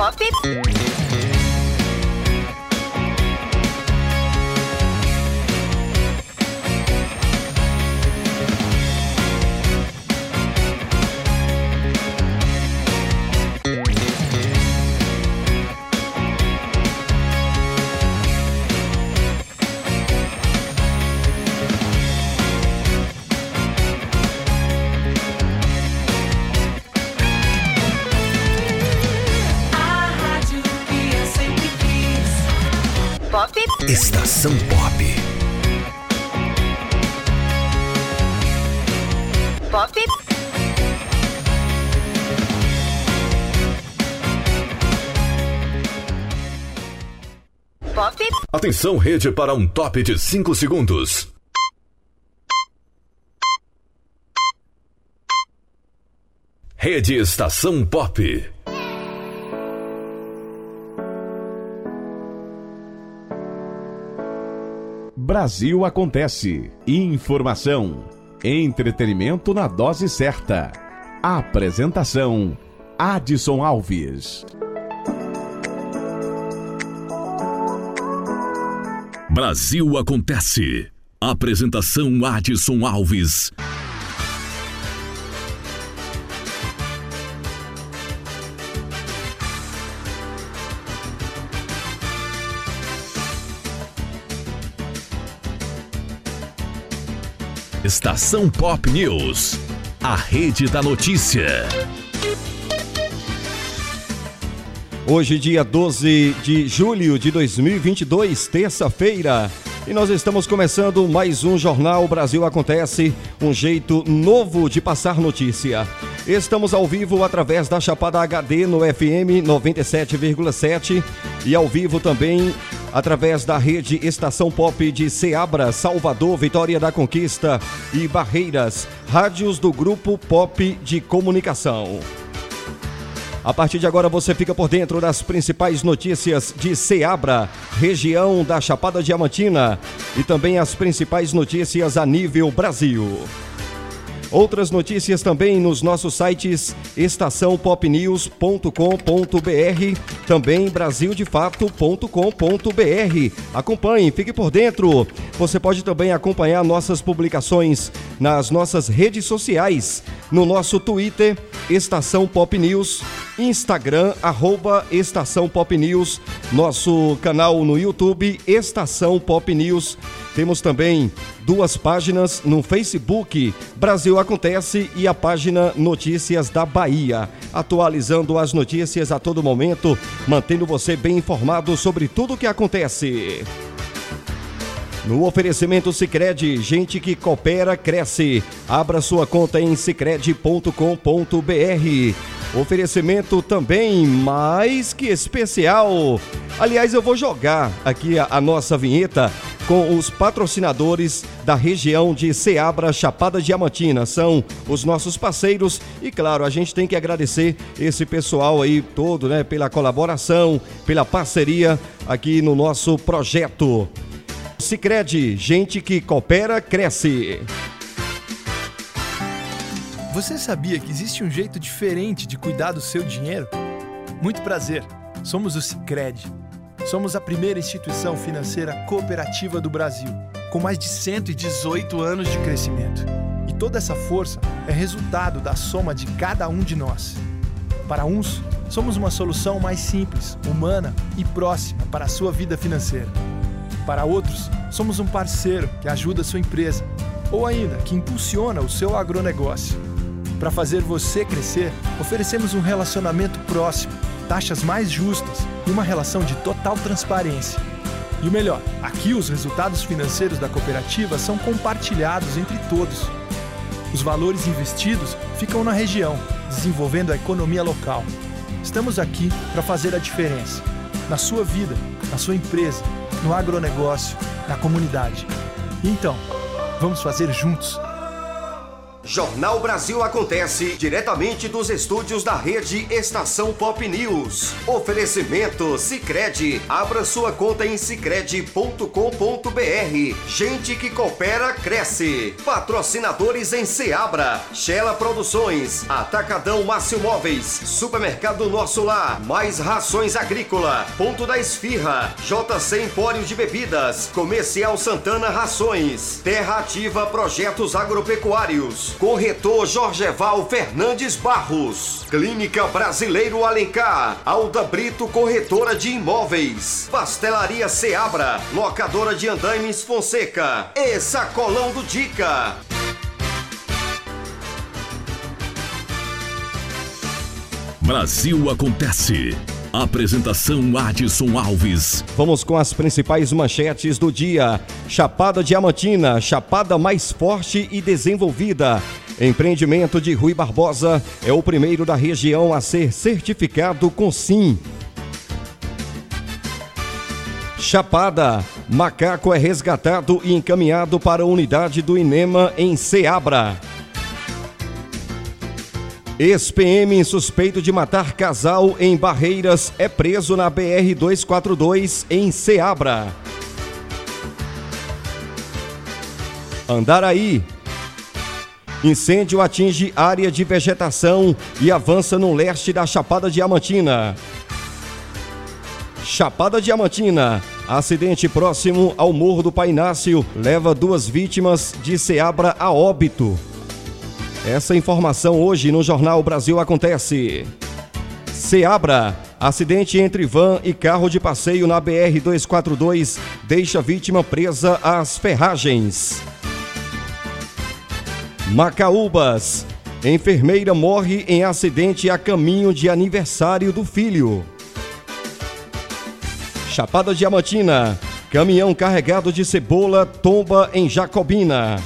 Pop. A Estação Pop. Pop. Pop. Atenção, rede, para um top de 5 segundos. Rede Estação Pop. Brasil acontece. Informação. Entretenimento na dose certa. Apresentação: Adson Alves. Brasil acontece. Apresentação Adson Alves. Estação Pop News. A rede da notícia. Hoje, dia 12 de julho de 2022, terça-feira. E nós estamos começando mais um Jornal Brasil Acontece, um jeito novo de passar notícia. Estamos ao vivo através da Chapada HD no FM 97,7 e ao vivo também através da rede Estação Pop de Ceabra, Salvador, Vitória da Conquista e Barreiras, rádios do Grupo Pop de Comunicação. A partir de agora você fica por dentro das principais notícias de Ceabra, região da Chapada Diamantina e também as principais notícias a nível Brasil. Outras notícias também nos nossos sites estaçãopopnews.com.br, também brasildefato.com.br. Acompanhe, fique por dentro. Você pode também acompanhar nossas publicações nas nossas redes sociais, no nosso Twitter, Estação Pop News, Instagram, arroba Estação Pop News, nosso canal no YouTube, Estação Pop News. Temos também duas páginas no Facebook, Brasil Acontece e a página Notícias da Bahia, atualizando as notícias a todo momento, mantendo você bem informado sobre tudo o que acontece. No oferecimento Sicredi, gente que coopera cresce. Abra sua conta em sicredi.com.br. Oferecimento também mais que especial. Aliás, eu vou jogar aqui a, a nossa vinheta com os patrocinadores da região de Ceabra, Chapada Diamantina. São os nossos parceiros e, claro, a gente tem que agradecer esse pessoal aí todo, né, pela colaboração, pela parceria aqui no nosso projeto. Sicredi, gente que coopera cresce. Você sabia que existe um jeito diferente de cuidar do seu dinheiro? Muito prazer. Somos o Sicredi. Somos a primeira instituição financeira cooperativa do Brasil, com mais de 118 anos de crescimento. E toda essa força é resultado da soma de cada um de nós. Para uns, somos uma solução mais simples, humana e próxima para a sua vida financeira. Para outros, somos um parceiro que ajuda a sua empresa ou ainda que impulsiona o seu agronegócio. Para fazer você crescer, oferecemos um relacionamento próximo, taxas mais justas e uma relação de total transparência. E o melhor, aqui os resultados financeiros da cooperativa são compartilhados entre todos. Os valores investidos ficam na região, desenvolvendo a economia local. Estamos aqui para fazer a diferença na sua vida, na sua empresa, no agronegócio, na comunidade. Então, vamos fazer juntos. Jornal Brasil acontece diretamente dos estúdios da rede Estação Pop News. Oferecimento Sicredi. Abra sua conta em sicredi.com.br. Gente que coopera cresce. Patrocinadores em Seabra, Shella Produções, Atacadão Márcio Móveis, Supermercado Nosso Lar, Mais Rações Agrícola, Ponto da Esfirra, JC Empório de Bebidas, Comercial Santana Rações, Terra Ativa Projetos Agropecuários, Corretor Jorgeval Fernandes Barros, Clínica Brasileiro Alencar, Alda Brito Corretora de Imóveis, Pastelaria Seabra, Locadora de Andaimes Fonseca. E Sacolão do Dica. Brasil acontece. Apresentação Adson Alves. Vamos com as principais manchetes do dia. Chapada Diamantina, chapada mais forte e desenvolvida. Empreendimento de Rui Barbosa é o primeiro da região a ser certificado com SIM. Chapada, macaco é resgatado e encaminhado para a unidade do INEMA em Ceabra. Ex-PM suspeito de matar casal em Barreiras é preso na BR-242 em Ceabra. Andaraí. Incêndio atinge área de vegetação e avança no leste da Chapada Diamantina. Chapada Diamantina. Acidente próximo ao Morro do Painácio leva duas vítimas de Ceabra a óbito. Essa informação hoje no Jornal Brasil Acontece. Seabra. Acidente entre van e carro de passeio na BR-242 deixa vítima presa às ferragens. Macaúbas. Enfermeira morre em acidente a caminho de aniversário do filho. Chapada Diamantina. Caminhão carregado de cebola tomba em Jacobina.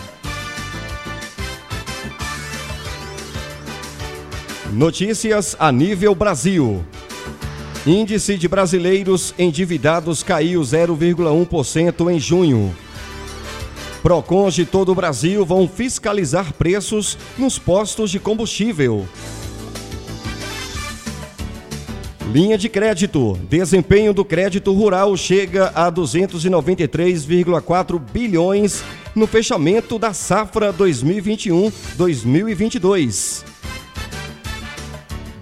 Notícias a nível Brasil. Índice de brasileiros endividados caiu 0,1% em junho. Procons de todo o Brasil vão fiscalizar preços nos postos de combustível. Linha de crédito. Desempenho do crédito rural chega a 293,4 bilhões no fechamento da safra 2021-2022.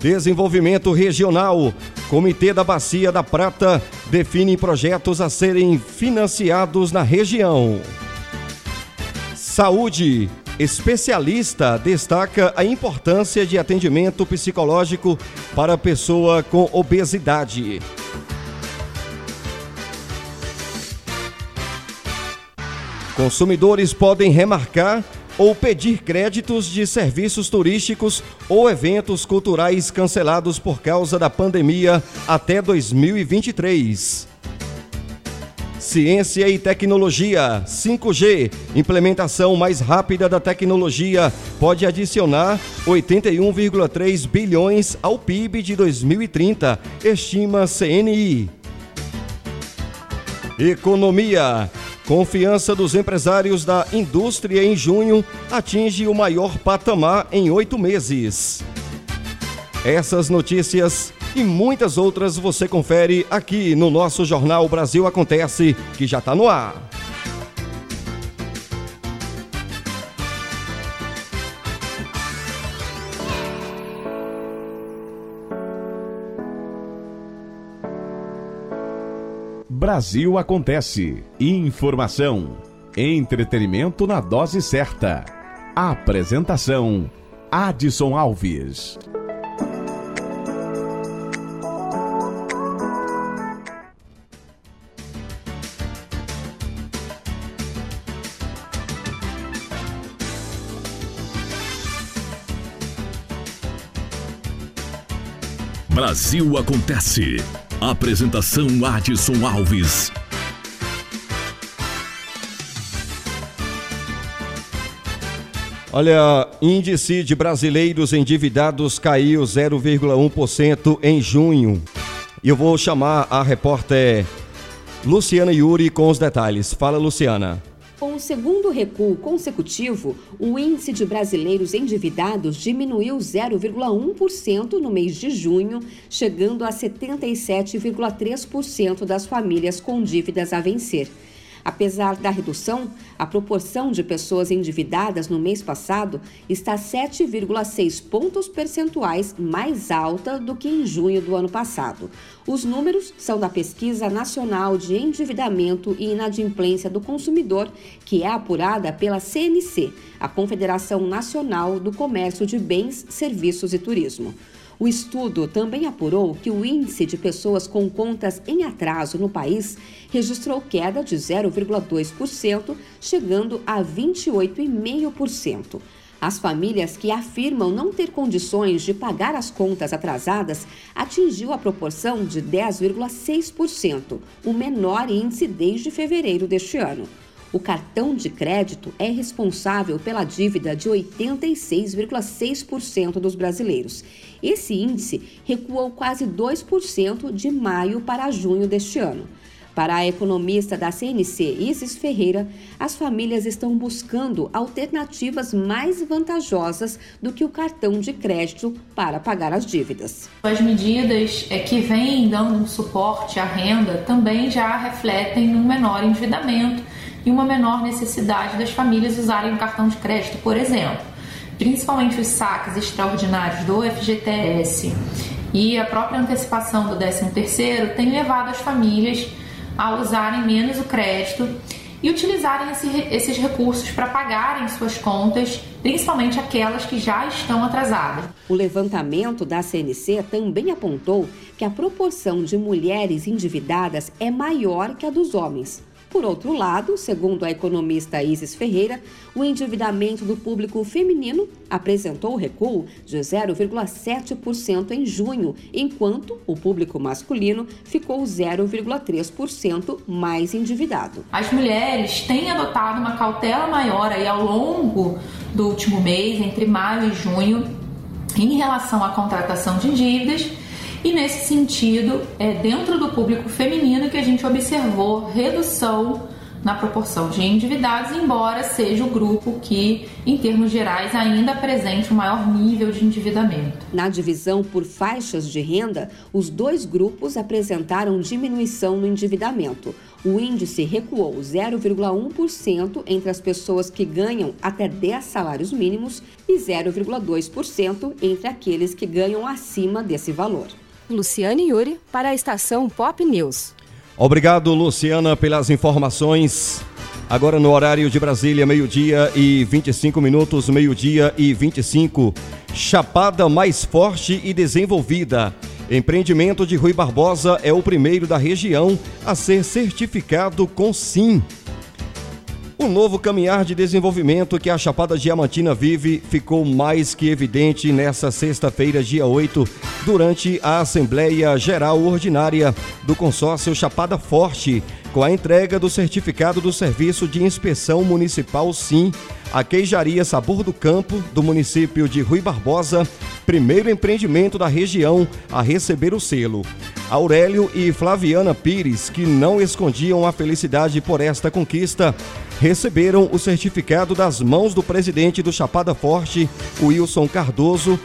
Desenvolvimento Regional. Comitê da Bacia da Prata define projetos a serem financiados na região. Saúde. Especialista destaca a importância de atendimento psicológico para pessoa com obesidade. Consumidores podem remarcar ou pedir créditos de serviços turísticos ou eventos culturais cancelados por causa da pandemia até 2023. Ciência e tecnologia 5G, implementação mais rápida da tecnologia, pode adicionar 81,3 bilhões ao PIB de 2030, estima CNI. Economia. Confiança dos empresários da indústria em junho atinge o maior patamar em oito meses. Essas notícias e muitas outras você confere aqui no nosso Jornal Brasil Acontece, que já está no ar. Brasil Acontece. Informação. Entretenimento na dose certa. Apresentação: Adson Alves. Brasil acontece. Apresentação Adson Alves. Olha, índice de brasileiros endividados caiu 0,1% em junho. E eu vou chamar a repórter Luciana Yuri com os detalhes. Fala, Luciana. Com o segundo recuo consecutivo, o índice de brasileiros endividados diminuiu 0,1% no mês de junho, chegando a 77,3% das famílias com dívidas a vencer. Apesar da redução, a proporção de pessoas endividadas no mês passado está 7,6 pontos percentuais mais alta do que em junho do ano passado. Os números são da Pesquisa Nacional de Endividamento e Inadimplência do Consumidor, que é apurada pela CNC, a Confederação Nacional do Comércio de Bens, Serviços e Turismo. O estudo também apurou que o índice de pessoas com contas em atraso no país registrou queda de 0,2%, chegando a 28,5%. As famílias que afirmam não ter condições de pagar as contas atrasadas atingiu a proporção de 10,6%, o menor índice desde fevereiro deste ano. O cartão de crédito é responsável pela dívida de 86,6% dos brasileiros. Esse índice recuou quase 2% de maio para junho deste ano. Para a economista da CNC, Isis Ferreira, as famílias estão buscando alternativas mais vantajosas do que o cartão de crédito para pagar as dívidas. As medidas é, que vêm dando um suporte à renda também já refletem um menor endividamento e uma menor necessidade das famílias usarem o cartão de crédito, por exemplo. Principalmente os saques extraordinários do FGTS e a própria antecipação do 13º tem levado as famílias a usarem menos o crédito e utilizarem esse, esses recursos para pagarem suas contas, principalmente aquelas que já estão atrasadas. O levantamento da CNC também apontou que a proporção de mulheres endividadas é maior que a dos homens. Por outro lado, segundo a economista Isis Ferreira, o endividamento do público feminino apresentou recuo de 0,7% em junho, enquanto o público masculino ficou 0,3% mais endividado. As mulheres têm adotado uma cautela maior aí ao longo do último mês, entre maio e junho, em relação à contratação de dívidas e nesse sentido, é dentro do público feminino que a gente observou redução na proporção de endividados, embora seja o grupo que, em termos gerais, ainda apresente o maior nível de endividamento. Na divisão por faixas de renda, os dois grupos apresentaram diminuição no endividamento. O índice recuou 0,1% entre as pessoas que ganham até 10 salários mínimos e 0,2% entre aqueles que ganham acima desse valor. Luciane Yuri para a estação Pop News. Obrigado, Luciana, pelas informações. Agora no horário de Brasília, meio-dia e 25 minutos, meio-dia e 25. Chapada mais forte e desenvolvida. Empreendimento de Rui Barbosa é o primeiro da região a ser certificado com SIM. O novo caminhar de desenvolvimento que a Chapada Diamantina vive ficou mais que evidente nesta sexta-feira, dia 8, durante a Assembleia Geral Ordinária do Consórcio Chapada Forte, com a entrega do certificado do Serviço de Inspeção Municipal SIM a Queijaria Sabor do Campo, do município de Rui Barbosa, primeiro empreendimento da região a receber o selo. Aurélio e Flaviana Pires, que não escondiam a felicidade por esta conquista, receberam o certificado das mãos do presidente do Chapada Forte, Wilson Cardoso,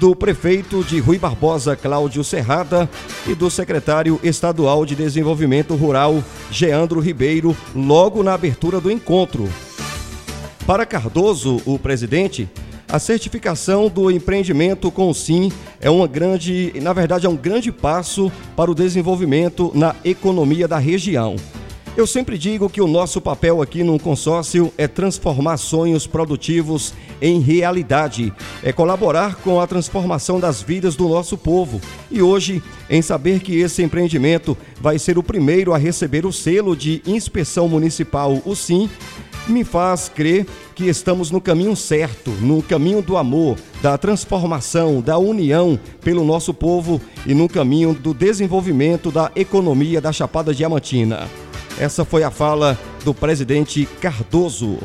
do prefeito de Rui Barbosa, Cláudio Serrada, e do secretário estadual de Desenvolvimento Rural, Geandro Ribeiro, logo na abertura do encontro. Para Cardoso, o presidente, a certificação do empreendimento com o SIM é uma grande, na verdade, é um grande passo para o desenvolvimento na economia da região. Eu sempre digo que o nosso papel aqui no consórcio é transformar sonhos produtivos em realidade, é colaborar com a transformação das vidas do nosso povo. E hoje, em saber que esse empreendimento vai ser o primeiro a receber o selo de inspeção municipal, o SIM, me faz crer que estamos no caminho certo, no caminho do amor, da transformação, da união pelo nosso povo e no caminho do desenvolvimento da economia da Chapada Diamantina. Essa foi a fala do presidente Cardoso.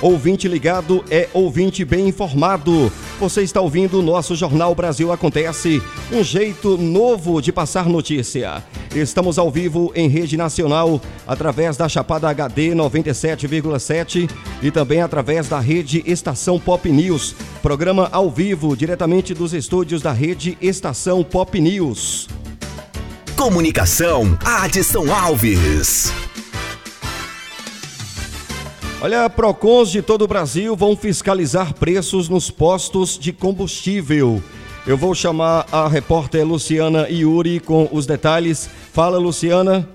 Ouvinte ligado é ouvinte bem informado. Você está ouvindo o nosso Jornal Brasil Acontece, um jeito novo de passar notícia. Estamos ao vivo em rede nacional através da Chapada HD 97,7 e também através da rede Estação Pop News. Programa ao vivo diretamente dos estúdios da rede Estação Pop News. Comunicação, Adson Alves. Olha, Procons de todo o Brasil vão fiscalizar preços nos postos de combustível. Eu vou chamar a repórter Luciana Iuri com os detalhes. Fala, Luciana.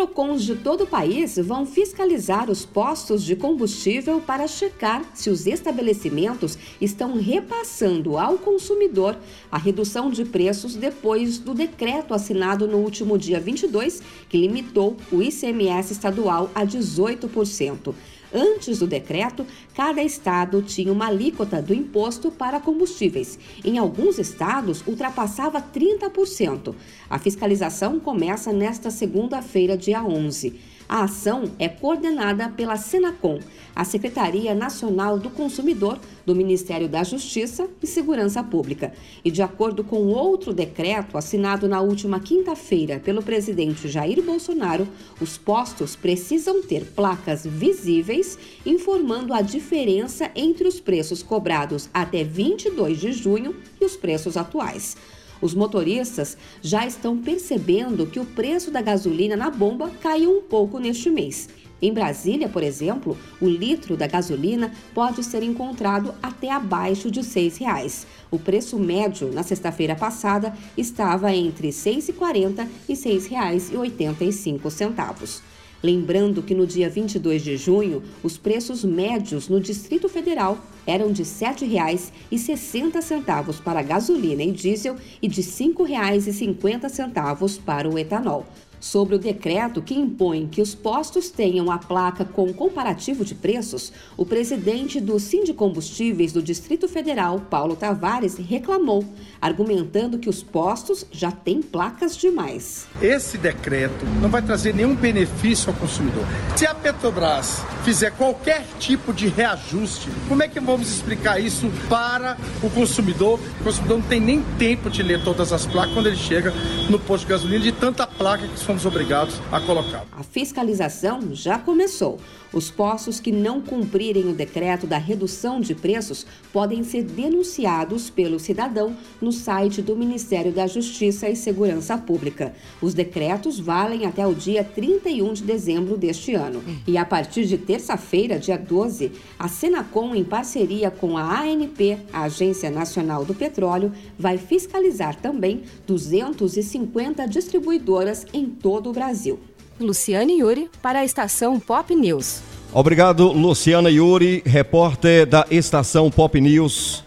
Procons de todo o país vão fiscalizar os postos de combustível para checar se os estabelecimentos estão repassando ao consumidor a redução de preços depois do decreto assinado no último dia 22, que limitou o ICMS estadual a 18%. Antes do decreto, cada estado tinha uma alíquota do imposto para combustíveis. Em alguns estados, ultrapassava 30%. A fiscalização começa nesta segunda-feira, dia 11. A ação é coordenada pela Senacom, a Secretaria Nacional do Consumidor do Ministério da Justiça e Segurança Pública. E de acordo com outro decreto assinado na última quinta-feira pelo presidente Jair Bolsonaro, os postos precisam ter placas visíveis informando a diferença entre os preços cobrados até 22 de junho e os preços atuais. Os motoristas já estão percebendo que o preço da gasolina na bomba caiu um pouco neste mês. Em Brasília, por exemplo, o litro da gasolina pode ser encontrado até abaixo de R$ 6,00. O preço médio na sexta-feira passada estava entre R$ 6,40 e R$ 6,85. Lembrando que no dia 22 de junho, os preços médios no Distrito Federal eram de R$ 7,60 para gasolina e diesel e de R$ 5,50 para o etanol sobre o decreto que impõe que os postos tenham a placa com comparativo de preços, o presidente do Sindicombustíveis do Distrito Federal, Paulo Tavares, reclamou, argumentando que os postos já têm placas demais. Esse decreto não vai trazer nenhum benefício ao consumidor. Se a Petrobras fizer qualquer tipo de reajuste, como é que vamos explicar isso para o consumidor? O consumidor não tem nem tempo de ler todas as placas quando ele chega no posto de gasolina de tanta placa que somos obrigados a colocar. A fiscalização já começou. Os postos que não cumprirem o decreto da redução de preços podem ser denunciados pelo cidadão no site do Ministério da Justiça e Segurança Pública. Os decretos valem até o dia 31 de dezembro deste ano. E a partir de terça-feira, dia 12, a Senacom, em parceria com a ANP, a Agência Nacional do Petróleo, vai fiscalizar também 250 distribuidoras em todo o Brasil. Luciane Yuri para a estação Pop News. Obrigado, Luciana Yuri, repórter da estação Pop News,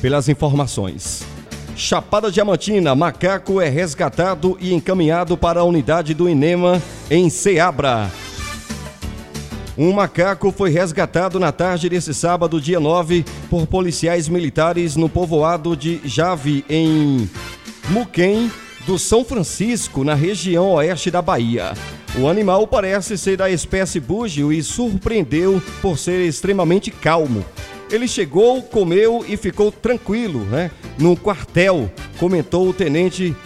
pelas informações. Chapada Diamantina, macaco é resgatado e encaminhado para a unidade do INEMA em Ceabra. Um macaco foi resgatado na tarde desse sábado, dia 9, por policiais militares no povoado de Jave, em Muquem, do São Francisco, na região oeste da Bahia. O animal parece ser da espécie búgio e surpreendeu por ser extremamente calmo. Ele chegou, comeu e ficou tranquilo, né? No quartel, comentou o tenente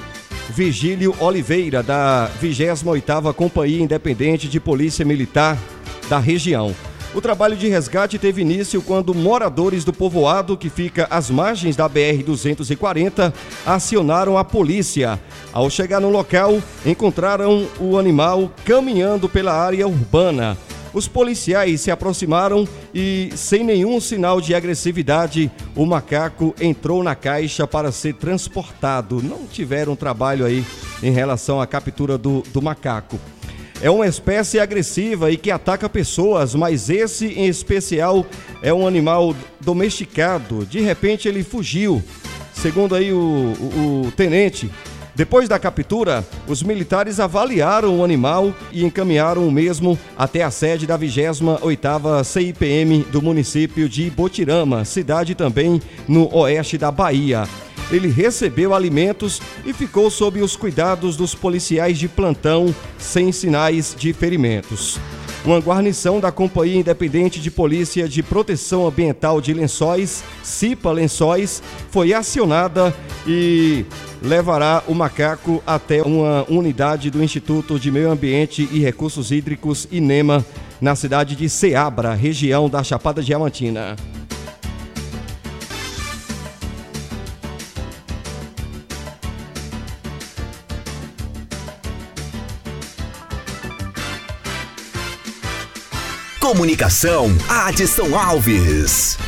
Vigílio Oliveira, da 28ª Companhia Independente de Polícia Militar da região. O trabalho de resgate teve início quando moradores do povoado, que fica às margens da BR-240, acionaram a polícia. Ao chegar no local, encontraram o animal caminhando pela área urbana. Os policiais se aproximaram e, sem nenhum sinal de agressividade, o macaco entrou na caixa para ser transportado. Não tiveram trabalho aí em relação à captura do, do macaco. É uma espécie agressiva e que ataca pessoas, mas esse em especial é um animal domesticado. De repente ele fugiu. Segundo aí o, o, o tenente, depois da captura, os militares avaliaram o animal e encaminharam o mesmo até a sede da 28ª CIPM do município de Botirama, cidade também no oeste da Bahia. Ele recebeu alimentos e ficou sob os cuidados dos policiais de plantão, sem sinais de ferimentos. uma guarnição da Companhia Independente de Polícia de Proteção Ambiental de Lençóis, CIPA Lençóis, foi acionada e levará o macaco até uma unidade do Instituto de Meio Ambiente e Recursos Hídricos, INEMA, na cidade de Ceabra, região da Chapada Diamantina. Comunicação, Adson Alves.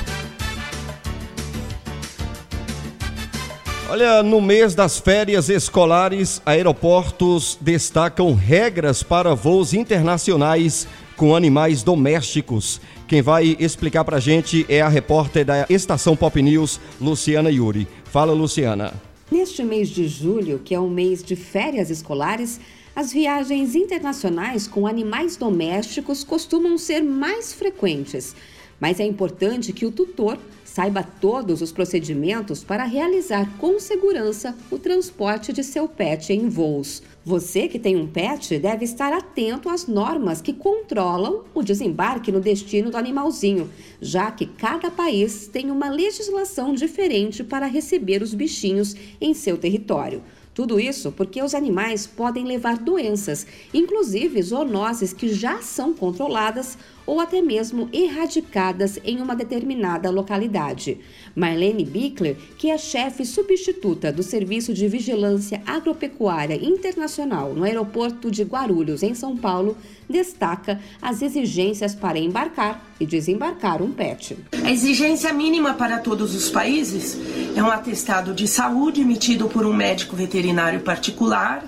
Olha, no mês das férias escolares, aeroportos destacam regras para voos internacionais com animais domésticos. Quem vai explicar pra gente é a repórter da Estação Pop News, Luciana Yuri. Fala, Luciana. Neste mês de julho, que é o mês de férias escolares, as viagens internacionais com animais domésticos costumam ser mais frequentes. Mas é importante que o tutor saiba todos os procedimentos para realizar com segurança o transporte de seu pet em voos. Você que tem um pet deve estar atento às normas que controlam o desembarque no destino do animalzinho, já que cada país tem uma legislação diferente para receber os bichinhos em seu território. Tudo isso porque os animais podem levar doenças, inclusive zoonoses que já são controladas ou até mesmo erradicadas em uma determinada localidade. Marlene Bickler, que é chefe substituta do Serviço de Vigilância Agropecuária Internacional no aeroporto de Guarulhos, em São Paulo, destaca as exigências para embarcar e desembarcar um pet. A exigência mínima para todos os países é um atestado de saúde emitido por um médico veterinário particular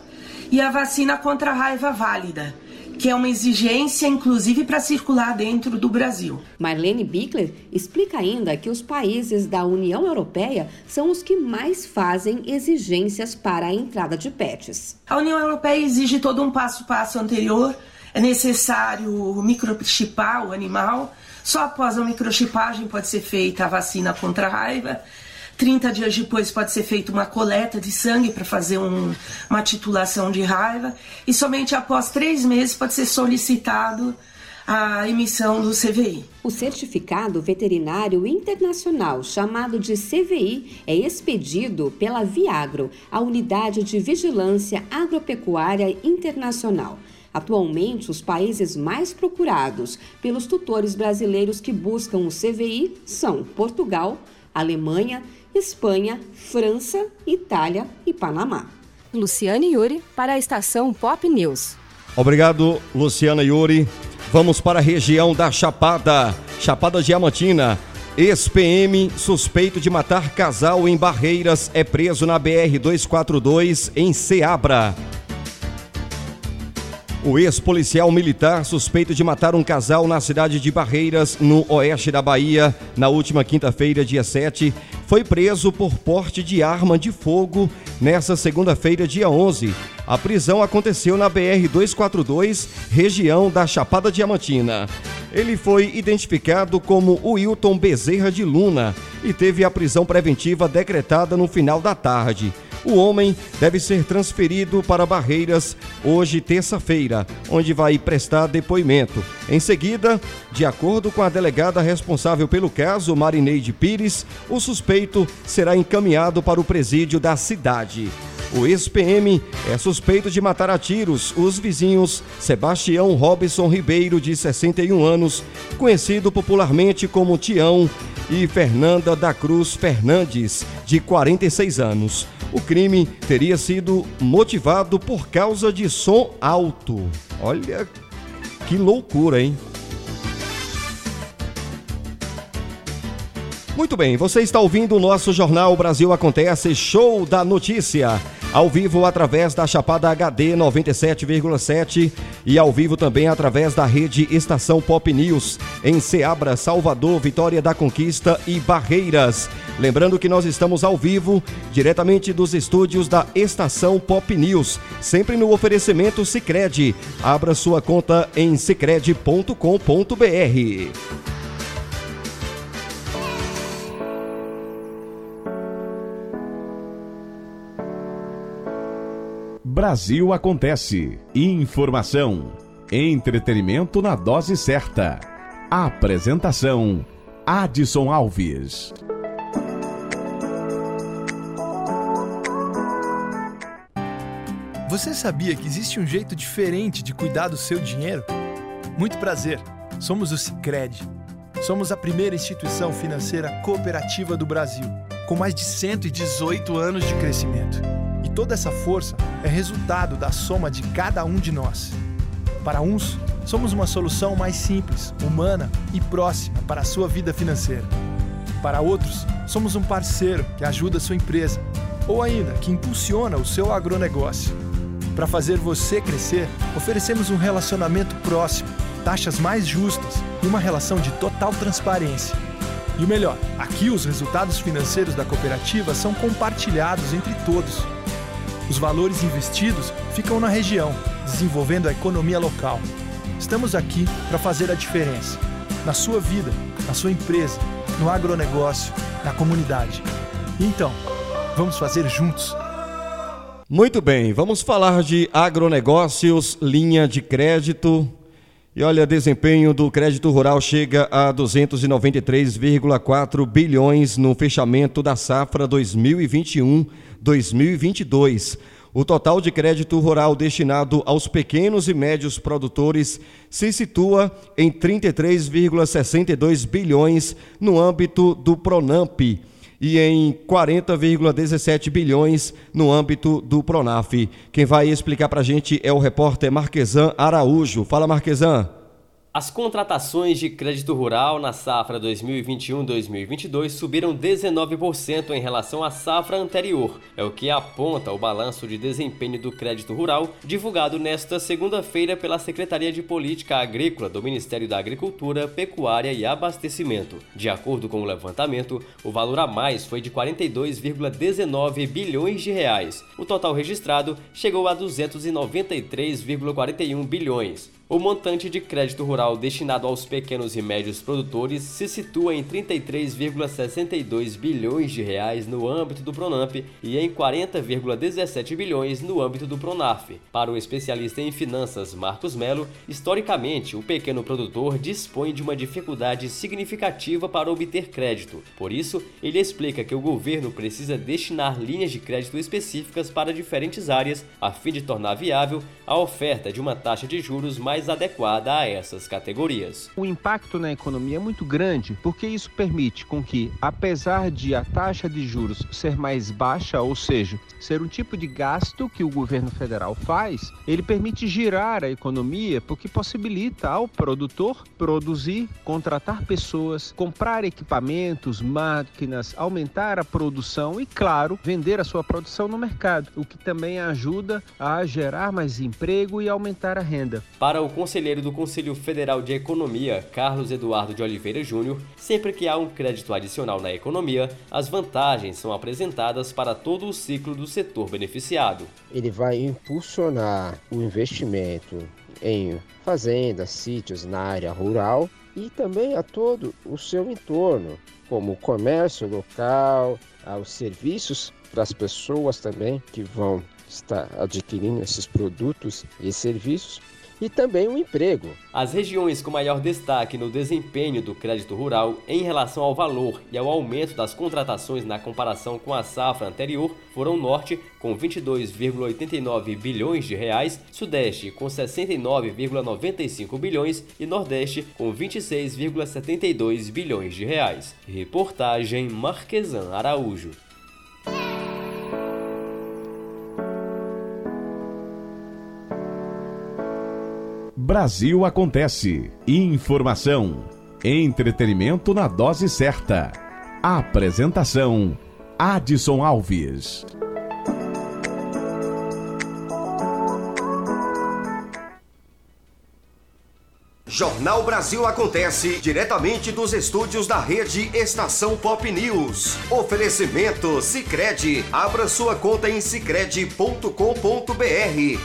e a vacina contra a raiva válida, que é uma exigência inclusive para circular dentro do Brasil. Marlene Bickler explica ainda que os países da União Europeia são os que mais fazem exigências para a entrada de pets. A União Europeia exige todo um passo a passo anterior. É necessário microchipar o animal. Só após a microchipagem pode ser feita a vacina contra a raiva. 30 dias depois pode ser feita uma coleta de sangue para fazer um- uma titulação de raiva. E somente após três meses pode ser solicitado a emissão do CVI. O certificado veterinário internacional, chamado de CVI, é expedido pela Viagro, a Unidade de Vigilância Agropecuária Internacional. Atualmente, os países mais procurados pelos tutores brasileiros que buscam o CVI são Portugal, Alemanha, Espanha, França, Itália e Panamá. Luciane Yuri para a estação Pop News. Obrigado, Luciana Yuri. Vamos para a região da Chapada, Chapada Diamantina. Ex-PM suspeito de matar casal em Barreiras é preso na BR-242 em Ceabra. O ex-policial militar suspeito de matar um casal na cidade de Barreiras, no oeste da Bahia, na última quinta-feira, dia 7, foi preso por porte de arma de fogo nesta segunda-feira, dia 11. A prisão aconteceu na BR-242, região da Chapada Diamantina. Ele foi identificado como Wilton Bezerra de Luna e teve a prisão preventiva decretada no final da tarde. O homem deve ser transferido para Barreiras hoje, terça-feira, onde vai prestar depoimento. Em seguida, de acordo com a delegada responsável pelo caso, Marineide Pires, o suspeito será encaminhado para o presídio da cidade. O ex-PM é suspeito de matar a tiros os vizinhos Sebastião Robson Ribeiro, de 61 anos, conhecido popularmente como Tião, e Fernanda da Cruz Fernandes, de 46 anos. O crime teria sido motivado por causa de som alto. Olha que loucura, hein? Muito bem, você está ouvindo o nosso jornal Brasil Acontece, show da notícia. Ao vivo através da Chapada HD 97,7 e ao vivo também através da rede Estação Pop News em Ceabra, Salvador, Vitória da Conquista e Barreiras. Lembrando que nós estamos ao vivo diretamente dos estúdios da Estação Pop News, sempre no oferecimento Sicredi. Abra sua conta em sicredi.com.br. Brasil Acontece. Informação. Entretenimento na dose certa. Apresentação: Adson Alves. Você sabia que existe um jeito diferente de cuidar do seu dinheiro? Muito prazer. Somos o Sicredi. Somos a primeira instituição financeira cooperativa do Brasil, com mais de 118 anos de crescimento. Toda essa força é resultado da soma de cada um de nós. Para uns, somos uma solução mais simples, humana e próxima para a sua vida financeira. Para outros, somos um parceiro que ajuda a sua empresa ou ainda que impulsiona o seu agronegócio. Para fazer você crescer, oferecemos um relacionamento próximo, taxas mais justas e uma relação de total transparência. E o melhor, aqui os resultados financeiros da cooperativa são compartilhados entre todos. Os valores investidos ficam na região, desenvolvendo a economia local. Estamos aqui para fazer a diferença. Na sua vida, na sua empresa, no agronegócio, na comunidade. Então, vamos fazer juntos. Muito bem, vamos falar de agronegócios, linha de crédito. E olha, desempenho do crédito rural chega a 293,4 bilhões no fechamento da safra 2021-2022. O total de crédito rural destinado aos pequenos e médios produtores se situa em 33,62 bilhões no âmbito do Pronamp e em 40,17 bilhões no âmbito do Pronaf. Quem vai explicar para a gente é o repórter Marquesan Araújo. Fala, Marquesan. As contratações de crédito rural na safra 2021-2022 subiram 19% em relação à safra anterior. É o que aponta o balanço de desempenho do crédito rural divulgado nesta segunda-feira pela Secretaria de Política Agrícola do Ministério da Agricultura, Pecuária e Abastecimento. De acordo com o levantamento, o valor a mais foi de 42,19 bilhões de reais. O total registrado chegou a 293,41 bilhões. O montante de crédito rural destinado aos pequenos e médios produtores se situa em 33,62 bilhões de reais no âmbito do Pronamp e em 40,17 bilhões no âmbito do Pronaf. Para o especialista em finanças Marcos Melo, historicamente o pequeno produtor dispõe de uma dificuldade significativa para obter crédito. Por isso, ele explica que o governo precisa destinar linhas de crédito específicas para diferentes áreas a fim de tornar viável a oferta de uma taxa de juros mais mais adequada a essas categorias. O impacto na economia é muito grande, porque isso permite com que, apesar de a taxa de juros ser mais baixa, ou seja, ser um tipo de gasto que o governo federal faz, ele permite girar a economia, porque possibilita ao produtor produzir, contratar pessoas, comprar equipamentos, máquinas, aumentar a produção e, claro, vender a sua produção no mercado, o que também ajuda a gerar mais emprego e aumentar a renda. Para o conselheiro do Conselho Federal de Economia, Carlos Eduardo de Oliveira Júnior, sempre que há um crédito adicional na economia, as vantagens são apresentadas para todo o ciclo do setor beneficiado. Ele vai impulsionar o investimento em fazendas, sítios na área rural e também a todo o seu entorno, como o comércio local, os serviços para as pessoas também que vão estar adquirindo esses produtos e serviços e também o emprego. As regiões com maior destaque no desempenho do crédito rural em relação ao valor e ao aumento das contratações na comparação com a safra anterior foram Norte com 22,89 bilhões de reais, Sudeste com 69,95 bilhões e Nordeste com 26,72 bilhões de reais. Reportagem Marquesan Araújo. Brasil Acontece. Informação. Entretenimento na dose certa. Apresentação: Adson Alves. Jornal Brasil acontece diretamente dos estúdios da rede Estação Pop News. Oferecimento Sicredi. Abra sua conta em sicredi.com.br.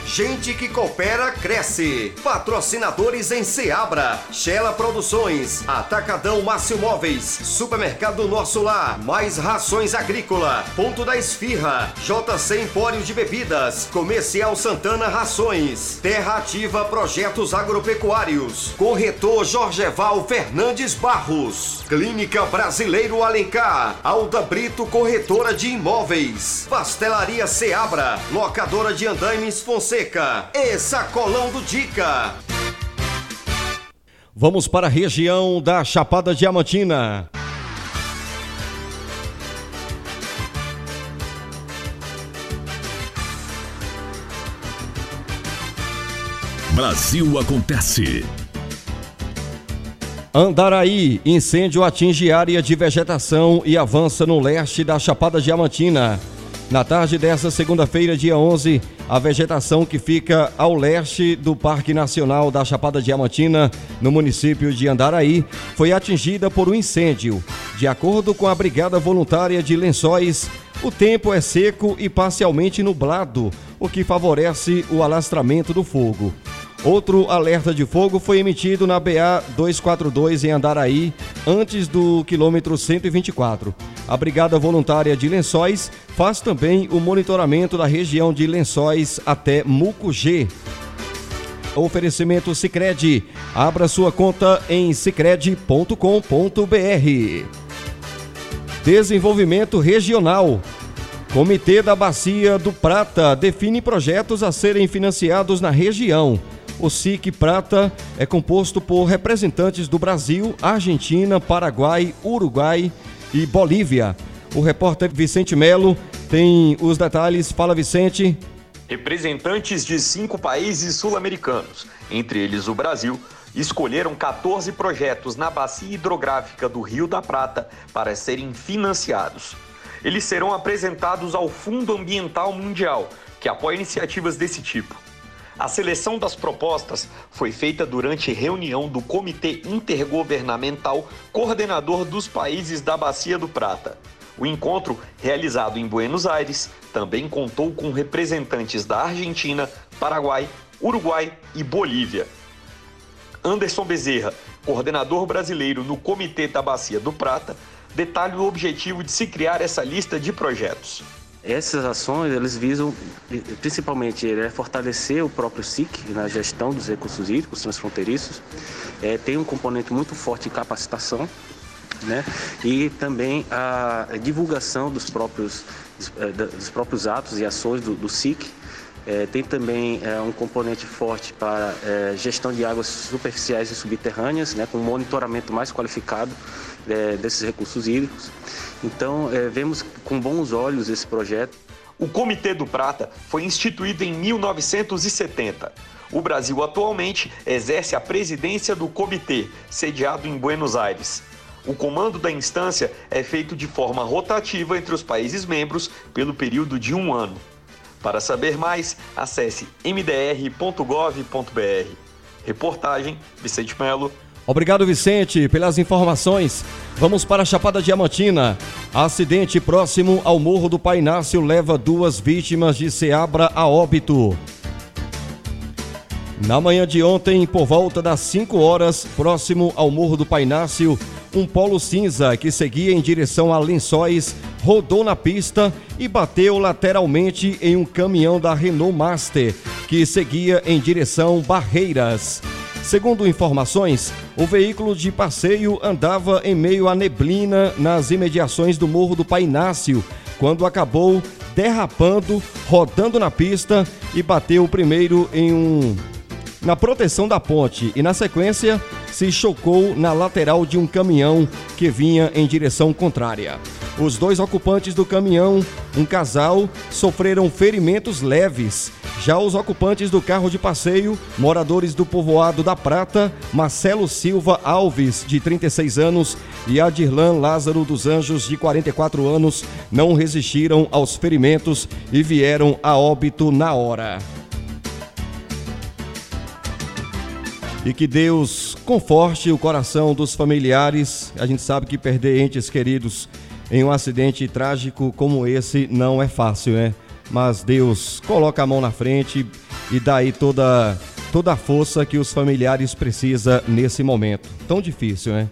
Gente que coopera cresce. Patrocinadores em Seabra, Shella Produções, Atacadão Márcio Móveis, Supermercado Nosso Lar, Mais Rações Agrícola, Ponto da Esfirra, JC Empório de Bebidas, Comercial Santana Rações, Terra Ativa Projetos Agropecuários, Corretor Jorgeval Fernandes Barros, Clínica Brasileiro Alencar, Alda Brito Corretora de Imóveis, Pastelaria Seabra, Locadora de Andaimes Fonseca e Sacolão do Dica. Vamos para a região da Chapada Diamantina. Brasil acontece. Andaraí, incêndio atinge área de vegetação e avança no leste da Chapada Diamantina. Na tarde desta segunda-feira, dia 11, a vegetação que fica ao leste do Parque Nacional da Chapada Diamantina, no município de Andaraí, foi atingida por um incêndio. De acordo com a Brigada Voluntária de Lençóis, o tempo é seco e parcialmente nublado, o que favorece o alastramento do fogo. Outro alerta de fogo foi emitido na BA 242 em Andaraí, antes do quilômetro 124. A Brigada Voluntária de Lençóis faz também o monitoramento da região de Lençóis até Mucugê. Oferecimento Sicredi. Abra sua conta em sicredi.com.br. Desenvolvimento Regional. Comitê da Bacia do Prata define projetos a serem financiados na região. O SIC Prata é composto por representantes do Brasil, Argentina, Paraguai, Uruguai e Bolívia. O repórter Vicente Melo tem os detalhes. Fala, Vicente. Representantes de cinco países sul-americanos, entre eles o Brasil, escolheram 14 projetos na bacia hidrográfica do Rio da Prata para serem financiados. Eles serão apresentados ao Fundo Ambiental Mundial, que apoia iniciativas desse tipo. A seleção das propostas foi feita durante reunião do Comitê Intergovernamental Coordenador dos Países da Bacia do Prata. O encontro, realizado em Buenos Aires, também contou com representantes da Argentina, Paraguai, Uruguai e Bolívia. Anderson Bezerra, coordenador brasileiro no Comitê da Bacia do Prata, detalha o objetivo de se criar essa lista de projetos. Essas ações, eles visam principalmente é, fortalecer o próprio SIC na gestão dos recursos hídricos transfronteiriços. É, tem um componente muito forte de capacitação, né? E também a divulgação dos próprios, dos próprios atos e ações do, do SIC. É, tem também é, um componente forte para é, gestão de águas superficiais e subterrâneas, né, com monitoramento mais qualificado é, desses recursos hídricos. Então, é, vemos com bons olhos esse projeto. O Comitê do Prata foi instituído em 1970. O Brasil atualmente exerce a presidência do comitê, sediado em Buenos Aires. O comando da instância é feito de forma rotativa entre os países membros pelo período de um ano. Para saber mais, acesse mdr.gov.br. Reportagem Vicente Melo. Obrigado, Vicente, pelas informações. Vamos para a Chapada Diamantina. Acidente próximo ao Morro do Painácio leva duas vítimas de Seabra a óbito. Na manhã de ontem, por volta das 5 horas, próximo ao Morro do Painácio, um polo cinza que seguia em direção a Lençóis rodou na pista e bateu lateralmente em um caminhão da Renault Master que seguia em direção Barreiras. Segundo informações, o veículo de passeio andava em meio à neblina nas imediações do Morro do Painácio, quando acabou derrapando, rodando na pista e bateu primeiro em um na proteção da ponte e na sequência se chocou na lateral de um caminhão que vinha em direção contrária. Os dois ocupantes do caminhão, um casal, sofreram ferimentos leves. Já os ocupantes do carro de passeio, moradores do povoado da Prata, Marcelo Silva Alves, de 36 anos, e Adirlan Lázaro dos Anjos, de 44 anos, não resistiram aos ferimentos e vieram a óbito na hora. E que Deus conforte o coração dos familiares. A gente sabe que perder entes queridos em um acidente trágico como esse não é fácil, né? Mas Deus coloca a mão na frente e dá aí toda, toda a força que os familiares precisam nesse momento. Tão difícil, né?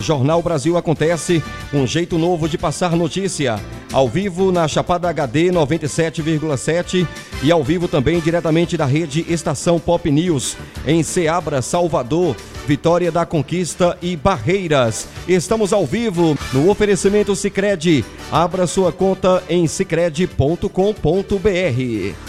Jornal Brasil Acontece, um jeito novo de passar notícia. Ao vivo na Chapada HD 97,7 e ao vivo também diretamente da rede Estação Pop News, em Ceabra, Salvador, Vitória da Conquista e Barreiras. Estamos ao vivo no oferecimento Sicredi. Abra sua conta em sicredi.com.br.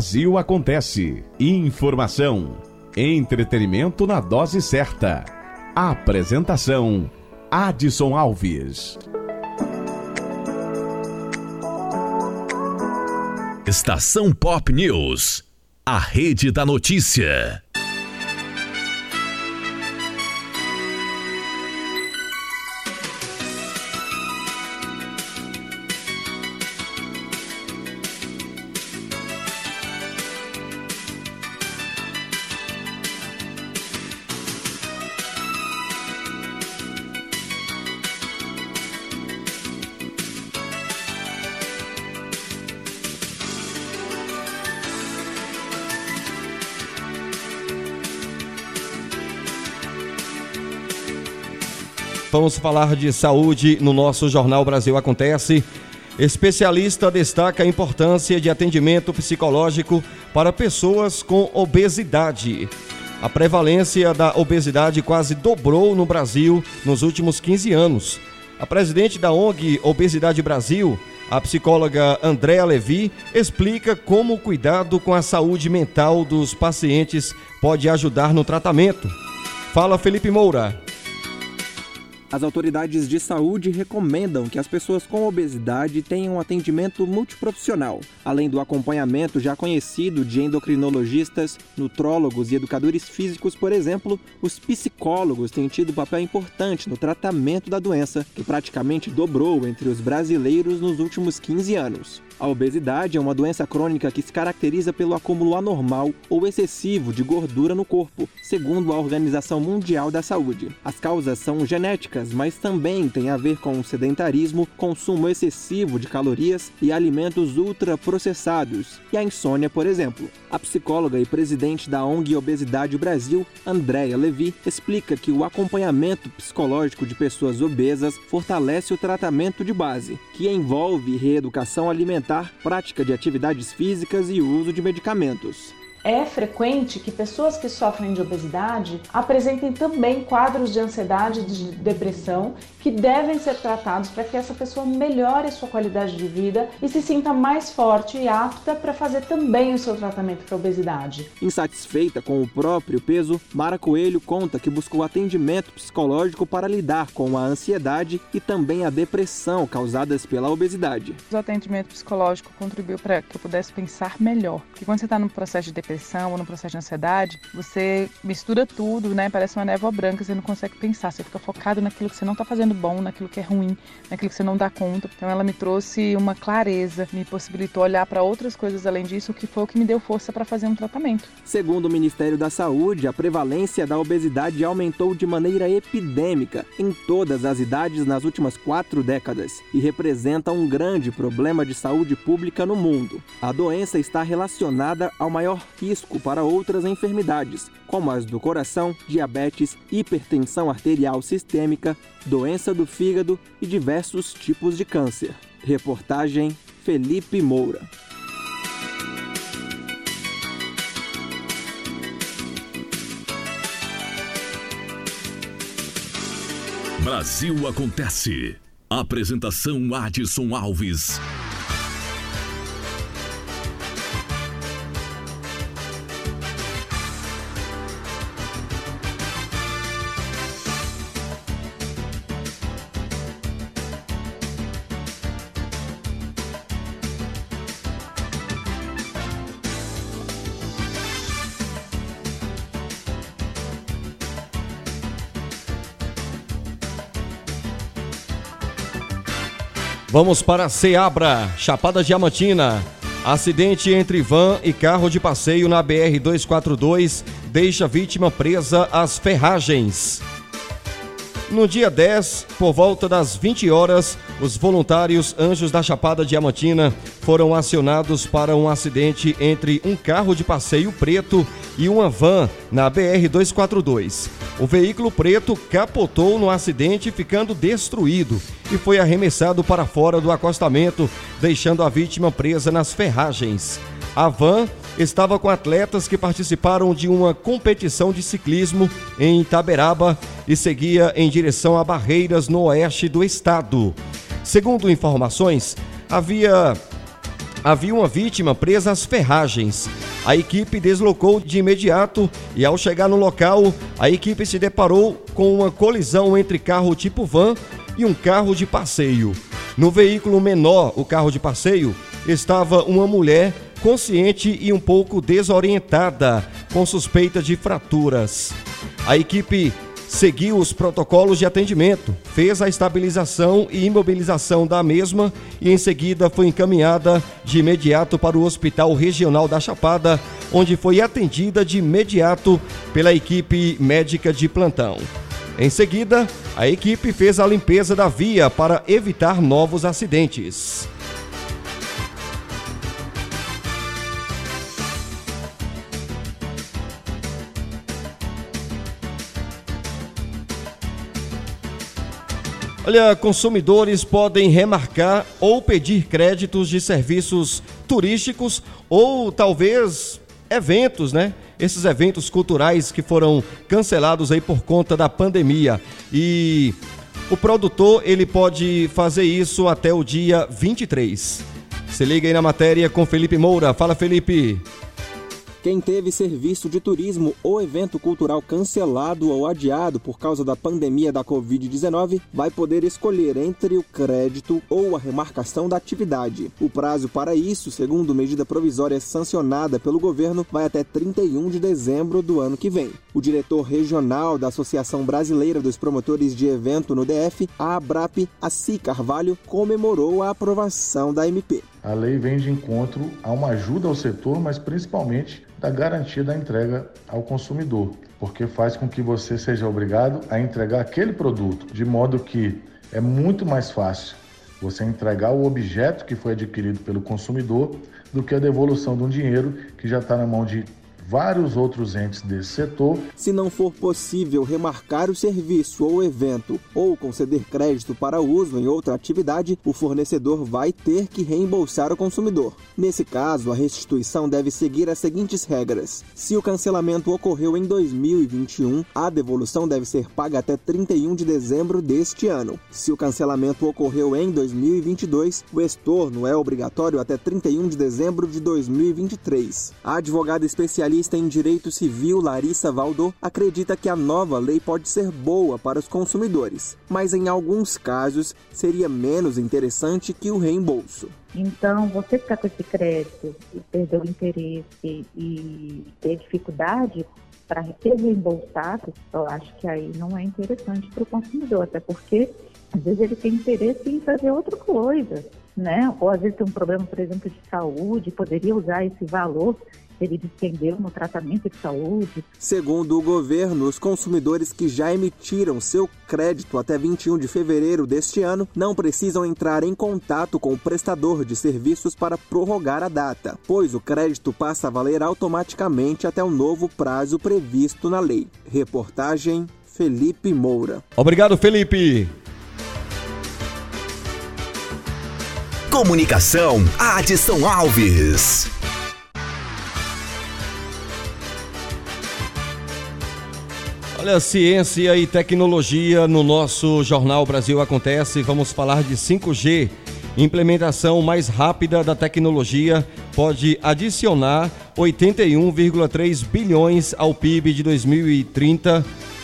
Brasil Acontece. Informação. Entretenimento na dose certa. Apresentação: Adson Alves. Estação Pop News. A rede da notícia. Vamos falar de saúde no nosso Jornal Brasil Acontece. Especialista destaca a importância de atendimento psicológico para pessoas com obesidade. A prevalência da obesidade quase dobrou no Brasil nos últimos 15 anos. A presidente da ONG Obesidade Brasil, a psicóloga Andréa Levi, explica como o cuidado com a saúde mental dos pacientes pode ajudar no tratamento. Fala Felipe Moura. As autoridades de saúde recomendam que as pessoas com obesidade tenham atendimento multiprofissional, além do acompanhamento já conhecido de endocrinologistas, nutrólogos e educadores físicos, por exemplo, os psicólogos têm tido papel importante no tratamento da doença, que praticamente dobrou entre os brasileiros nos últimos 15 anos. A obesidade é uma doença crônica que se caracteriza pelo acúmulo anormal ou excessivo de gordura no corpo, segundo a Organização Mundial da Saúde. As causas são genéticas, mas também têm a ver com sedentarismo, consumo excessivo de calorias e alimentos ultraprocessados, e a insônia, por exemplo. A psicóloga e presidente da ONG Obesidade Brasil, Andréa Levi, explica que o acompanhamento psicológico de pessoas obesas fortalece o tratamento de base, que envolve reeducação alimentar, prática de atividades físicas e uso de medicamentos. É frequente que pessoas que sofrem de obesidade apresentem também quadros de ansiedade e de depressão que devem ser tratados para que essa pessoa melhore a sua qualidade de vida e se sinta mais forte e apta para fazer também o seu tratamento para a obesidade. Insatisfeita com o próprio peso, Mara Coelho conta que buscou atendimento psicológico para lidar com a ansiedade e também a depressão causadas pela obesidade. O atendimento psicológico contribuiu para que eu pudesse pensar melhor. Porque quando você está no processo de depressão ou no processo de ansiedade, você mistura tudo, né? Parece uma névoa branca, você não consegue pensar, você fica focado naquilo que você não está fazendo bom, naquilo que é ruim, naquilo que você não dá conta. Então ela me trouxe uma clareza, me possibilitou olhar para outras coisas além disso, que foi o que me deu força para fazer um tratamento. Segundo o Ministério da Saúde, a prevalência da obesidade aumentou de maneira epidêmica em todas as idades nas últimas quatro décadas e representa um grande problema de saúde pública no mundo. A doença está relacionada ao maior risco para outras enfermidades, como as do coração, diabetes, hipertensão arterial sistêmica, doença do fígado e diversos tipos de câncer. Reportagem Felipe Moura. Brasil Acontece. Apresentação Adson Alves. Vamos para Ceabra, Chapada Diamantina. Acidente entre van e carro de passeio na BR-242 deixa vítima presa às ferragens. No dia 10, por volta das 20 horas, os voluntários Anjos da Chapada Diamantina foram acionados para um acidente entre um carro de passeio preto e uma van na BR-242. O veículo preto capotou no acidente, ficando destruído e foi arremessado para fora do acostamento, deixando a vítima presa nas ferragens. A van estava com atletas que participaram de uma competição de ciclismo em Itaberaba e seguia em direção a Barreiras, no oeste do estado. Segundo informações, havia havia uma vítima presa às ferragens. A equipe deslocou de imediato e, ao chegar no local, a equipe se deparou com uma colisão entre carro tipo van e um carro de passeio. No veículo menor, o carro de passeio, estava uma mulher consciente e um pouco desorientada, com suspeita de fraturas. A equipe seguiu os protocolos de atendimento, fez a estabilização e imobilização da mesma e em seguida foi encaminhada de imediato para o Hospital Regional da Chapada, onde foi atendida de imediato pela equipe médica de plantão. Em seguida, a equipe fez a limpeza da via para evitar novos acidentes. Olha, consumidores podem remarcar ou pedir créditos de serviços turísticos ou talvez eventos, né? Esses eventos culturais que foram cancelados aí por conta da pandemia. E o produtor, ele pode fazer isso até o dia 23. Se liga aí na matéria com Felipe Moura. Fala, Felipe. Quem teve serviço de turismo ou evento cultural cancelado ou adiado por causa da pandemia da Covid-19 vai poder escolher entre o crédito ou a remarcação da atividade. O prazo para isso, segundo medida provisória sancionada pelo governo, vai até 31 de dezembro do ano que vem. O diretor regional da Associação Brasileira dos Promotores de Evento no DF, a ABRAP, Assi Carvalho, comemorou a aprovação da MP. A lei vem de encontro a uma ajuda ao setor, mas principalmente da garantia da entrega ao consumidor, porque faz com que você seja obrigado a entregar aquele produto, de modo que é muito mais fácil você entregar o objeto que foi adquirido pelo consumidor do que a devolução de um dinheiro que já está na mão de vários outros entes desse setor. Se não for possível remarcar o serviço ou evento ou conceder crédito para uso em outra atividade, o fornecedor vai ter que reembolsar o consumidor. Nesse caso, a restituição deve seguir as seguintes regras: se o cancelamento ocorreu em 2021, a devolução deve ser paga até 31 de dezembro deste ano. Se o cancelamento ocorreu em 2022, o estorno é obrigatório até 31 de dezembro de 2023. A advogada especialista especialista em direito civil Larissa Valdô acredita que a nova lei pode ser boa para os consumidores, mas em alguns casos seria menos interessante que o reembolso. Então, você ficar com esse crédito e perder o interesse e ter dificuldade para ser reembolsado, eu acho que aí não é interessante para o consumidor, até porque às vezes ele tem interesse em fazer outra coisa, né? Ou às vezes tem um problema, por exemplo, de saúde, poderia usar esse valor ele despendeu no tratamento de saúde. Segundo o governo, os consumidores que já emitiram seu crédito até 21 de fevereiro deste ano não precisam entrar em contato com o prestador de serviços para prorrogar a data, pois o crédito passa a valer automaticamente até o novo prazo previsto na lei. Reportagem Felipe Moura. Obrigado, Felipe. Comunicação, Adson Alves. Olha, ciência e tecnologia no nosso Jornal Brasil Acontece. Vamos falar de 5G. Implementação mais rápida da tecnologia pode adicionar 81,3 bilhões ao PIB de 2030,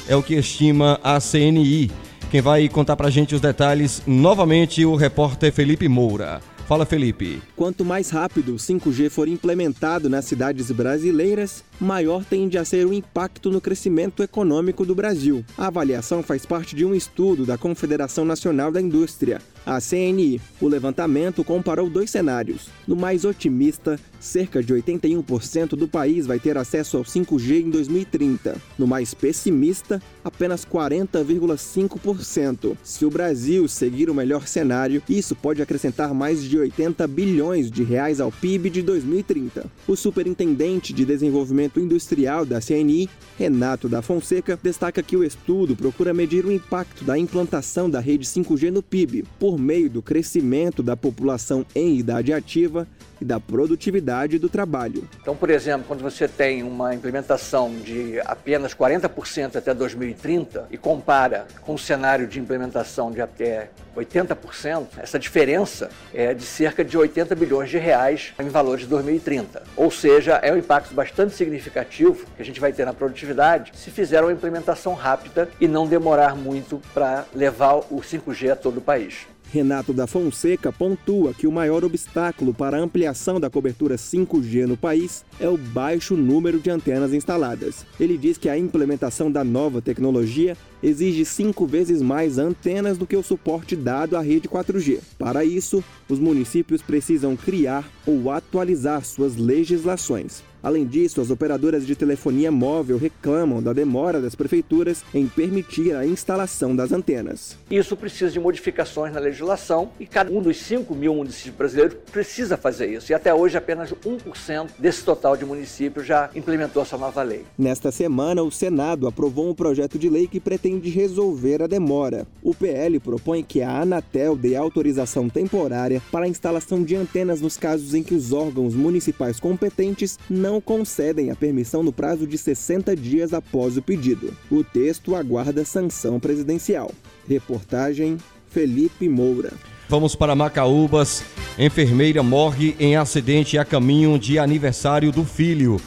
é o que estima a CNI. Quem vai contar pra gente os detalhes novamente o repórter Felipe Moura. Fala, Felipe. Quanto mais rápido o 5G for implementado nas cidades brasileiras, maior tende a ser o impacto no crescimento econômico do Brasil. A avaliação faz parte de um estudo da Confederação Nacional da Indústria, a CNI. O levantamento comparou dois cenários. No mais otimista, cerca de 81% do país vai ter acesso ao 5G em 2030. No mais pessimista, apenas 40,5%. Se o Brasil seguir o melhor cenário, isso pode acrescentar mais de 80 bilhões de reais ao PIB de 2030. O superintendente de desenvolvimento industrial da CNI, Renato da Fonseca, destaca que o estudo procura medir o impacto da implantação da rede 5G no PIB por meio do crescimento da população em idade ativa e da produtividade do trabalho. Então, por exemplo, quando você tem uma implementação de apenas 40% até 2030 e compara com um cenário de implementação de até 80%, essa diferença é de cerca de 80 bilhões de reais em valores de 2030. Ou seja, é um impacto bastante significativo que a gente vai ter na produtividade se fizer uma implementação rápida e não demorar muito para levar o 5G a todo o país. Renato da Fonseca pontua que o maior obstáculo para a ampliação da cobertura 5G no país é o baixo número de antenas instaladas. Ele diz que a implementação da nova tecnologia exige cinco vezes mais antenas do que o suporte dado à rede 4G. Para isso, os municípios precisam criar ou atualizar suas legislações. Além disso, as operadoras de telefonia móvel reclamam da demora das prefeituras em permitir a instalação das antenas. Isso precisa de modificações na legislação e cada um dos 5 mil municípios brasileiros precisa fazer isso. E até hoje, apenas 1% desse total de municípios já implementou essa nova lei. Nesta semana, o Senado aprovou um projeto de lei que pretende resolver a demora. O PL propõe que a Anatel dê autorização temporária para a instalação de antenas nos casos em que os órgãos municipais competentes não não concedem a permissão no prazo de 60 dias após o pedido. O texto aguarda sanção presidencial. Reportagem Felipe Moura. Vamos para Macaúbas. Enfermeira morre em acidente a caminho de aniversário do filho.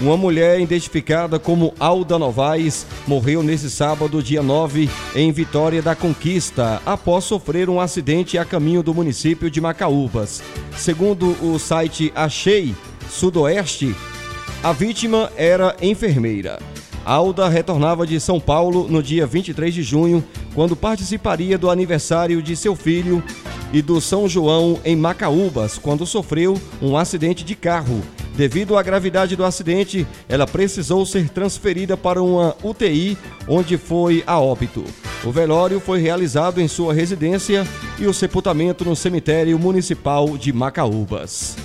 Uma mulher identificada como Alda Novaes morreu nesse sábado, dia 9, em Vitória da Conquista, após sofrer um acidente a caminho do município de Macaúbas. Segundo o site Achei Sudoeste, a vítima era enfermeira. Alda retornava de São Paulo no dia 23 de junho, quando participaria do aniversário de seu filho e do São João em Macaúbas, quando sofreu um acidente de carro. Devido à gravidade do acidente, ela precisou ser transferida para uma UTI, onde foi a óbito. O velório foi realizado em sua residência e o sepultamento no cemitério municipal de Macaúbas.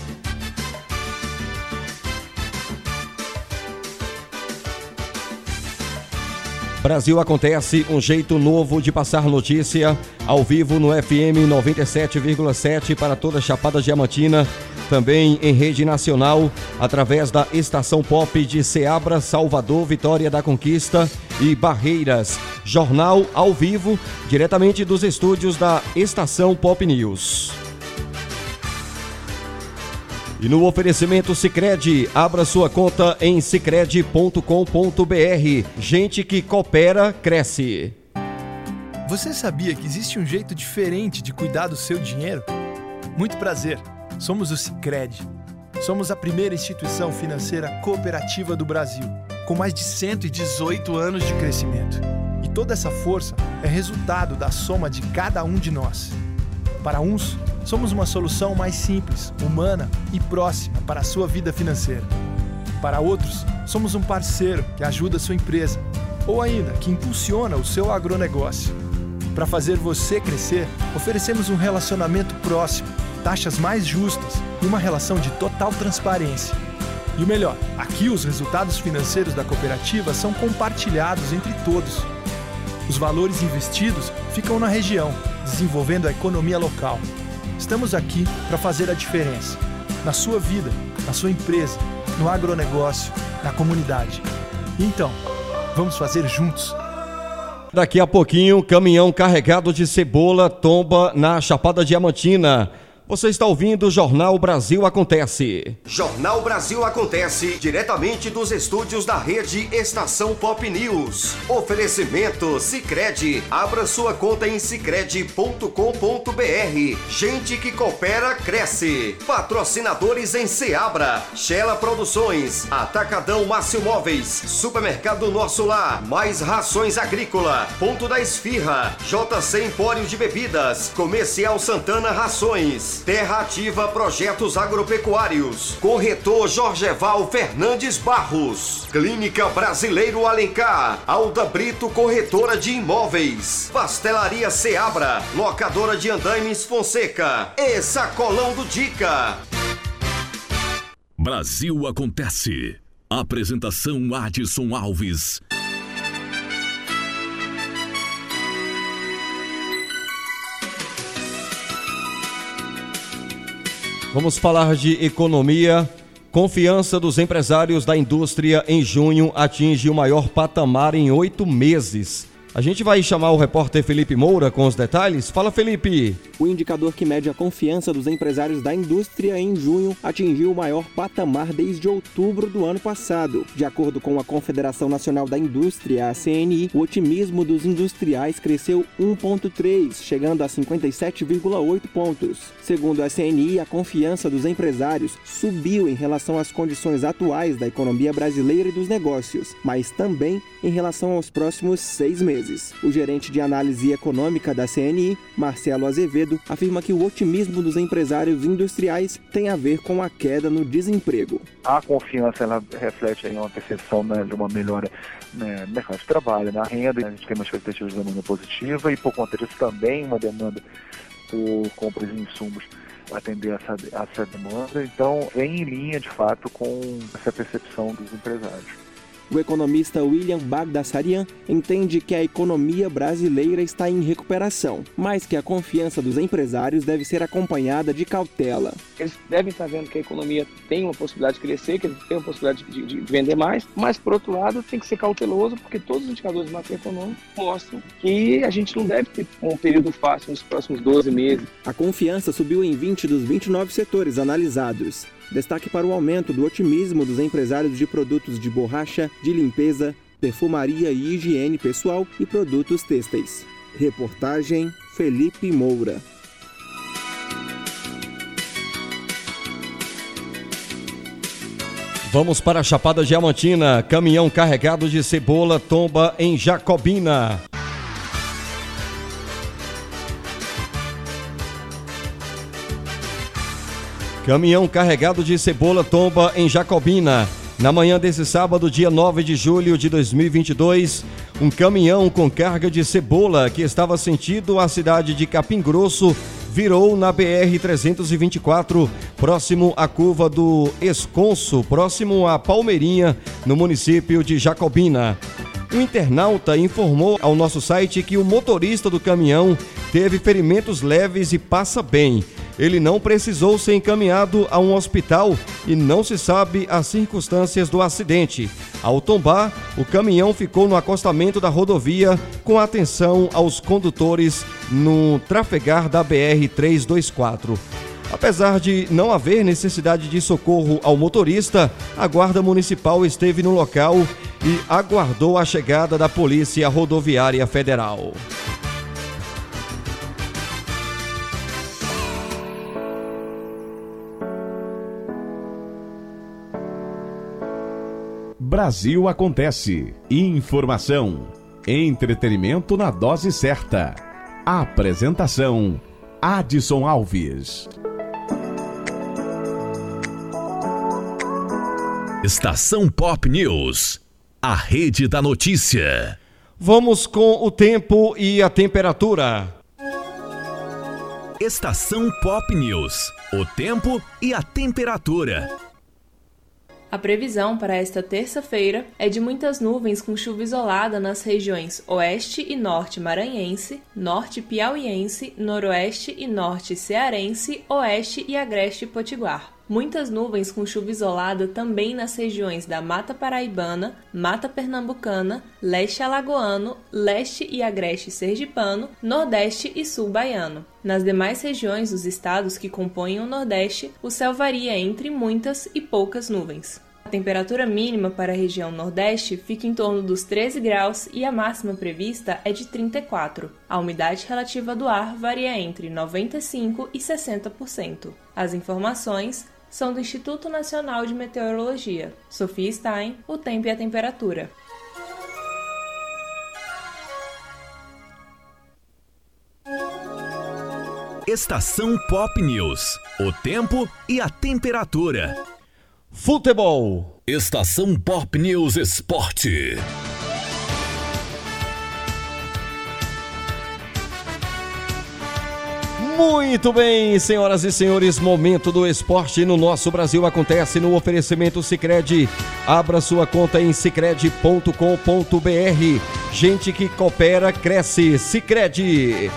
Brasil acontece um jeito novo de passar notícia ao vivo no FM 97,7 para toda a Chapada Diamantina, também em rede nacional através da estação pop de Ceabra, Salvador, Vitória da Conquista e Barreiras. Jornal ao vivo diretamente dos estúdios da estação Pop News. E no oferecimento Sicredi, abra sua conta em sicredi.com.br. Gente que coopera cresce. Você sabia que existe um jeito diferente de cuidar do seu dinheiro? Muito prazer. Somos o Sicredi. Somos a primeira instituição financeira cooperativa do Brasil, com mais de 118 anos de crescimento. E toda essa força é resultado da soma de cada um de nós. Para uns, somos uma solução mais simples, humana e próxima para a sua vida financeira. Para outros, somos um parceiro que ajuda a sua empresa ou ainda que impulsiona o seu agronegócio. Para fazer você crescer, oferecemos um relacionamento próximo, taxas mais justas e uma relação de total transparência. E o melhor, aqui os resultados financeiros da cooperativa são compartilhados entre todos. Os valores investidos ficam na região desenvolvendo a economia local. Estamos aqui para fazer a diferença na sua vida, na sua empresa, no agronegócio, na comunidade. Então, vamos fazer juntos. Daqui a pouquinho, caminhão carregado de cebola tomba na Chapada Diamantina. Você está ouvindo o Jornal Brasil Acontece. Jornal Brasil Acontece, diretamente dos estúdios da rede Estação Pop News. Oferecimento Sicredi. Abra sua conta em sicredi.com.br. Gente que coopera cresce. Patrocinadores em Seabra, Shela Produções, Atacadão Márcio Móveis, Supermercado Nosso Lar, Mais Rações Agrícola, Ponto da Esfirra, JC Empório de Bebidas, Comercial Santana Rações. Terra Ativa Projetos Agropecuários. Corretor Jorgeval Fernandes Barros. Clínica Brasileiro Alencar. Alda Brito Corretora de Imóveis. Pastelaria Seabra. Locadora de Andaimes Fonseca. E Sacolão do Dica. Brasil Acontece. Apresentação Adson Alves. Vamos falar de economia. Confiança dos empresários da indústria em junho atinge o maior patamar em oito meses. A gente vai chamar o repórter Felipe Moura com os detalhes. Fala, Felipe. O indicador que mede a confiança dos empresários da indústria em junho atingiu o maior patamar desde outubro do ano passado. De acordo com a Confederação Nacional da Indústria, a CNI, o otimismo dos industriais cresceu 1,3, chegando a 57,8 pontos. Segundo a CNI, a confiança dos empresários subiu em relação às condições atuais da economia brasileira e dos negócios, mas também em relação aos próximos seis meses meses. O gerente de análise econômica da CNI, Marcelo Azevedo, afirma que o otimismo dos empresários industriais tem a ver com a queda no desemprego. A confiança ela reflete aí uma percepção né, de uma melhora né, no mercado de trabalho, na renda, a gente tem uma expectativa de demanda positiva e por conta disso também uma demanda por compras de insumos atender essa, essa demanda. Então, vem em linha, de fato, com essa percepção dos empresários. O economista William Bagdasarian entende que a economia brasileira está em recuperação, mas que a confiança dos empresários deve ser acompanhada de cautela. Eles devem estar vendo que a economia tem uma possibilidade de crescer, que tem uma possibilidade de, de, de vender mais, mas por outro lado tem que ser cauteloso porque todos os indicadores macroeconômicos mostram que a gente não deve ter um período fácil nos próximos 12 meses. A confiança subiu em 20 dos 29 setores analisados. Destaque para o aumento do otimismo dos empresários de produtos de borracha, de limpeza, perfumaria e higiene pessoal e produtos têxteis. Reportagem Felipe Moura. Vamos para a Chapada Diamantina. Caminhão carregado de cebola tomba em Jacobina. Caminhão carregado de cebola tomba em Jacobina. Na manhã desse sábado, dia 9 de julho de 2022, um caminhão com carga de cebola que estava sentido à cidade de Capim Grosso virou na BR-324, próximo à curva do Esconso, próximo a Palmeirinha, no município de Jacobina. Um internauta informou ao nosso site que o motorista do caminhão teve ferimentos leves e passa bem. Ele não precisou ser encaminhado a um hospital e não se sabe as circunstâncias do acidente. Ao tombar, o caminhão ficou no acostamento da rodovia com atenção aos condutores no trafegar da BR 324. Apesar de não haver necessidade de socorro ao motorista, a Guarda Municipal esteve no local e aguardou a chegada da Polícia Rodoviária Federal. Brasil Acontece. Informação. Entretenimento na dose certa. Apresentação: Adson Alves. Estação Pop News. A rede da notícia. Vamos com o tempo e a temperatura. Estação Pop News. O tempo e a temperatura. A previsão para esta terça-feira é de muitas nuvens com chuva isolada nas regiões oeste e norte maranhense, norte piauiense, noroeste e norte cearense, oeste e agreste potiguar. Muitas nuvens com chuva isolada também nas regiões da Mata Paraibana, Mata Pernambucana, Leste Alagoano, Leste e Agreste Sergipano, Nordeste e Sul Baiano. Nas demais regiões dos estados que compõem o Nordeste, o céu varia entre muitas e poucas nuvens. A temperatura mínima para a região Nordeste fica em torno dos 13 graus e a máxima prevista é de 34. A umidade relativa do ar varia entre 95% e 60%. As informações são do Instituto Nacional de Meteorologia. Sofia Stein, o tempo e a temperatura. Estação Pop News. O tempo e a temperatura. Futebol. Estação Pop News Esporte. Muito bem, senhoras e senhores, momento do esporte no nosso Brasil acontece no oferecimento Sicredi. Abra sua conta em sicredi.com.br. Gente que coopera cresce. Sicredi.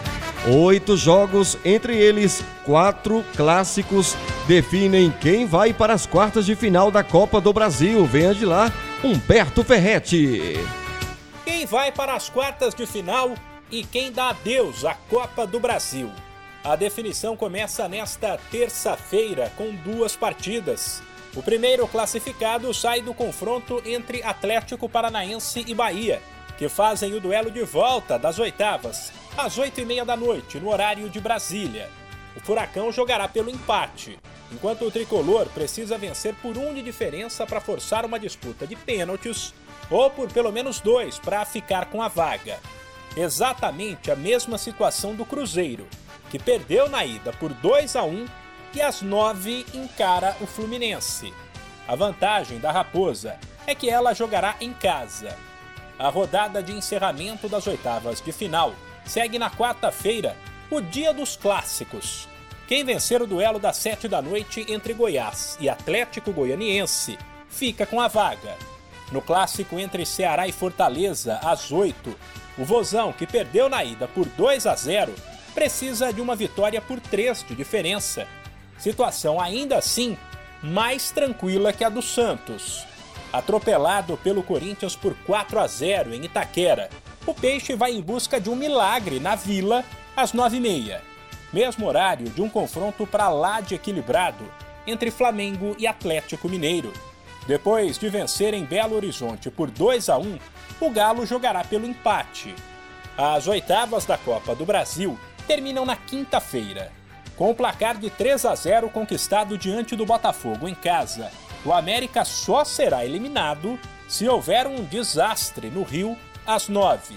Oito jogos, entre eles quatro clássicos, definem quem vai para as quartas de final da Copa do Brasil. Venha de lá, Humberto Ferretti. Quem vai para as quartas de final e quem dá adeus à Copa do Brasil? A definição começa nesta terça-feira com duas partidas. O primeiro classificado sai do confronto entre Atlético Paranaense e Bahia, que fazem o duelo de volta das oitavas, às oito e meia da noite, no horário de Brasília. O Furacão jogará pelo empate, enquanto o tricolor precisa vencer por um de diferença para forçar uma disputa de pênaltis ou por pelo menos dois para ficar com a vaga. Exatamente a mesma situação do Cruzeiro, que perdeu na ida por 2 a 1 e às 9 encara o Fluminense. A vantagem da Raposa é que ela jogará em casa. A rodada de encerramento das oitavas de final segue na quarta-feira, o dia dos clássicos. Quem vencer o duelo das 7 da noite entre Goiás e Atlético Goianiense fica com a vaga. No clássico entre Ceará e Fortaleza, às 8, o Vozão, que perdeu na ida por 2 a 0, precisa de uma vitória por 3 de diferença. Situação ainda assim mais tranquila que a do Santos. Atropelado pelo Corinthians por 4 a 0 em Itaquera, o Peixe vai em busca de um milagre na Vila às 9h30. Mesmo horário de um confronto para lá de equilibrado entre Flamengo e Atlético Mineiro. Depois de vencer em Belo Horizonte por 2 a 1, o Galo jogará pelo empate. As oitavas da Copa do Brasil terminam na quinta-feira. Com o placar de 3 a 0 conquistado diante do Botafogo em casa, o América só será eliminado se houver um desastre no Rio às 9.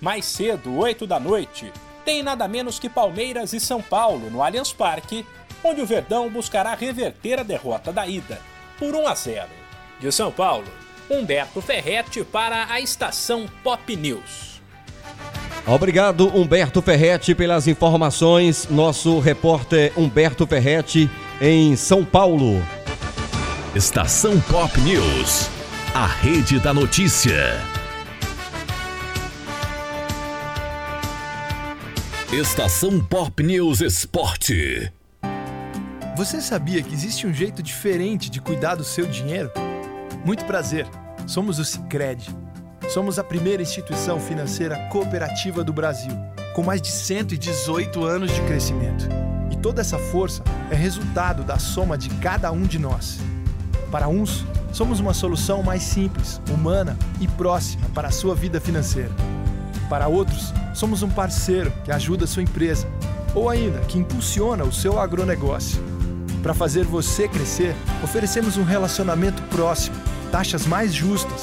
Mais cedo, 8 da noite, tem nada menos que Palmeiras e São Paulo no Allianz Parque, onde o Verdão buscará reverter a derrota da ida por 1 a 0. De São Paulo, Humberto Ferretti para a estação Pop News. Obrigado, Humberto Ferretti, pelas informações. Nosso repórter Humberto Ferretti em São Paulo. Estação Pop News, a rede da notícia. Estação Pop News Esporte. Você sabia que existe um jeito diferente de cuidar do seu dinheiro? Muito prazer. Somos o Sicredi. Somos a primeira instituição financeira cooperativa do Brasil, com mais de 118 anos de crescimento. E toda essa força é resultado da soma de cada um de nós. Para uns, somos uma solução mais simples, humana e próxima para a sua vida financeira. Para outros, somos um parceiro que ajuda a sua empresa ou ainda que impulsiona o seu agronegócio. Para fazer você crescer, oferecemos um relacionamento próximo, taxas mais justas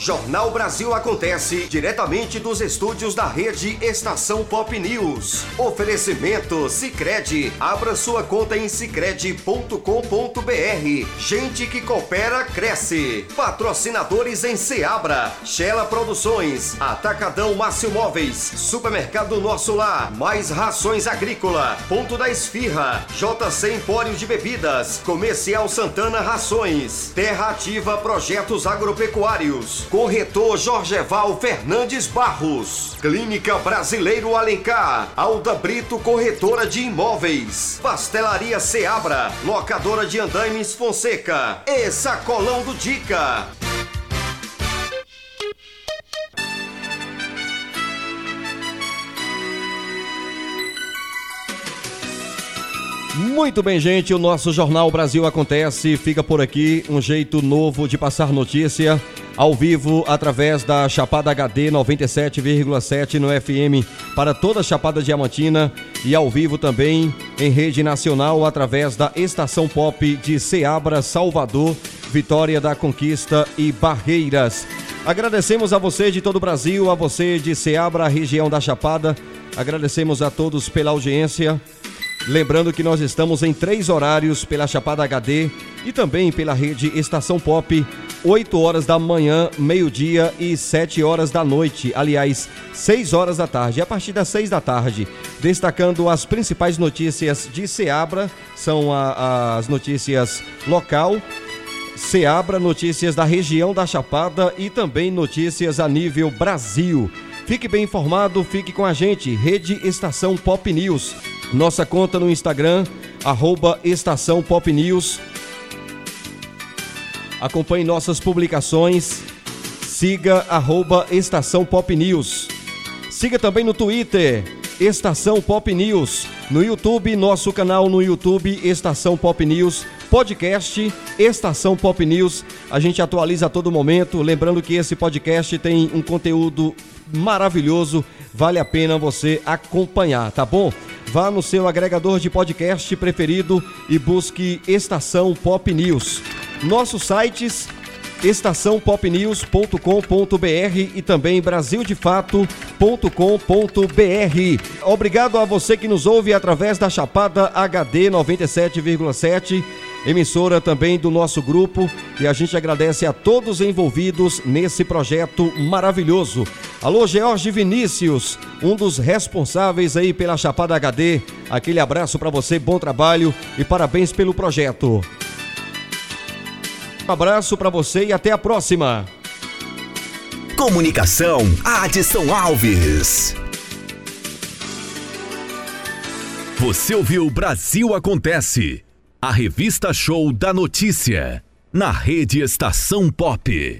Jornal Brasil Acontece, diretamente dos estúdios da rede Estação Pop News. Oferecimento Sicredi. Abra sua conta em sicredi.com.br. Gente que coopera cresce. Patrocinadores em Seabra, Shela Produções, Atacadão Márcio Móveis, Supermercado Nosso Lar, Mais Rações Agrícola, Ponto da Esfirra, JC Empório de Bebidas, Comercial Santana Rações, Terra Ativa Projetos Agropecuários, Corretor Jorgeval Fernandes Barros, Clínica Brasileiro Alencar, Alda Brito Corretora de Imóveis, Pastelaria Seabra, Locadora de Andaimes Fonseca e Sacolão do Dica. Muito bem, gente. O nosso Jornal Brasil Acontece fica por aqui. Um jeito novo de passar notícia ao vivo através da Chapada HD 97,7 no FM para toda a Chapada Diamantina e ao vivo também em rede nacional através da Estação Pop de Ceabra, Salvador, Vitória da Conquista e Barreiras. Agradecemos a você de todo o Brasil, a você de Ceabra, região da Chapada. Agradecemos a todos pela audiência. Lembrando que nós estamos em três horários pela Chapada HD e também pela rede Estação Pop, 8 horas da manhã, meio-dia e 7 horas da noite. Aliás, 6 horas da tarde. A partir das 6 da tarde, destacando as principais notícias de Seabra, são a, as notícias local. Seabra, notícias da região da Chapada e também notícias a nível Brasil. Fique bem informado, fique com a gente. Rede Estação Pop News. Nossa conta no Instagram, arroba Estação Pop News. Acompanhe nossas publicações. Siga arroba Estação Pop News. Siga também no Twitter, Estação Pop News. No YouTube, nosso canal no YouTube, Estação Pop News. Podcast Estação Pop News. A gente atualiza a todo momento. Lembrando que esse podcast tem um conteúdo maravilhoso. Vale a pena você acompanhar, tá bom? Vá no seu agregador de podcast preferido e busque Estação Pop News. Nossos sites estaçãopopnews.com.br e também brasildefato.com.br. Obrigado a você que nos ouve através da Chapada HD 97,7 emissora também do nosso grupo, e a gente agradece a todos envolvidos nesse projeto maravilhoso. Alô, George Vinícius, um dos responsáveis aí pela Chapada HD. Aquele abraço para você, bom trabalho e parabéns pelo projeto. Um abraço para você e até a próxima. Comunicação, Adson Alves. Você ouviu Brasil Acontece, a revista show da notícia, na rede Estação Pop.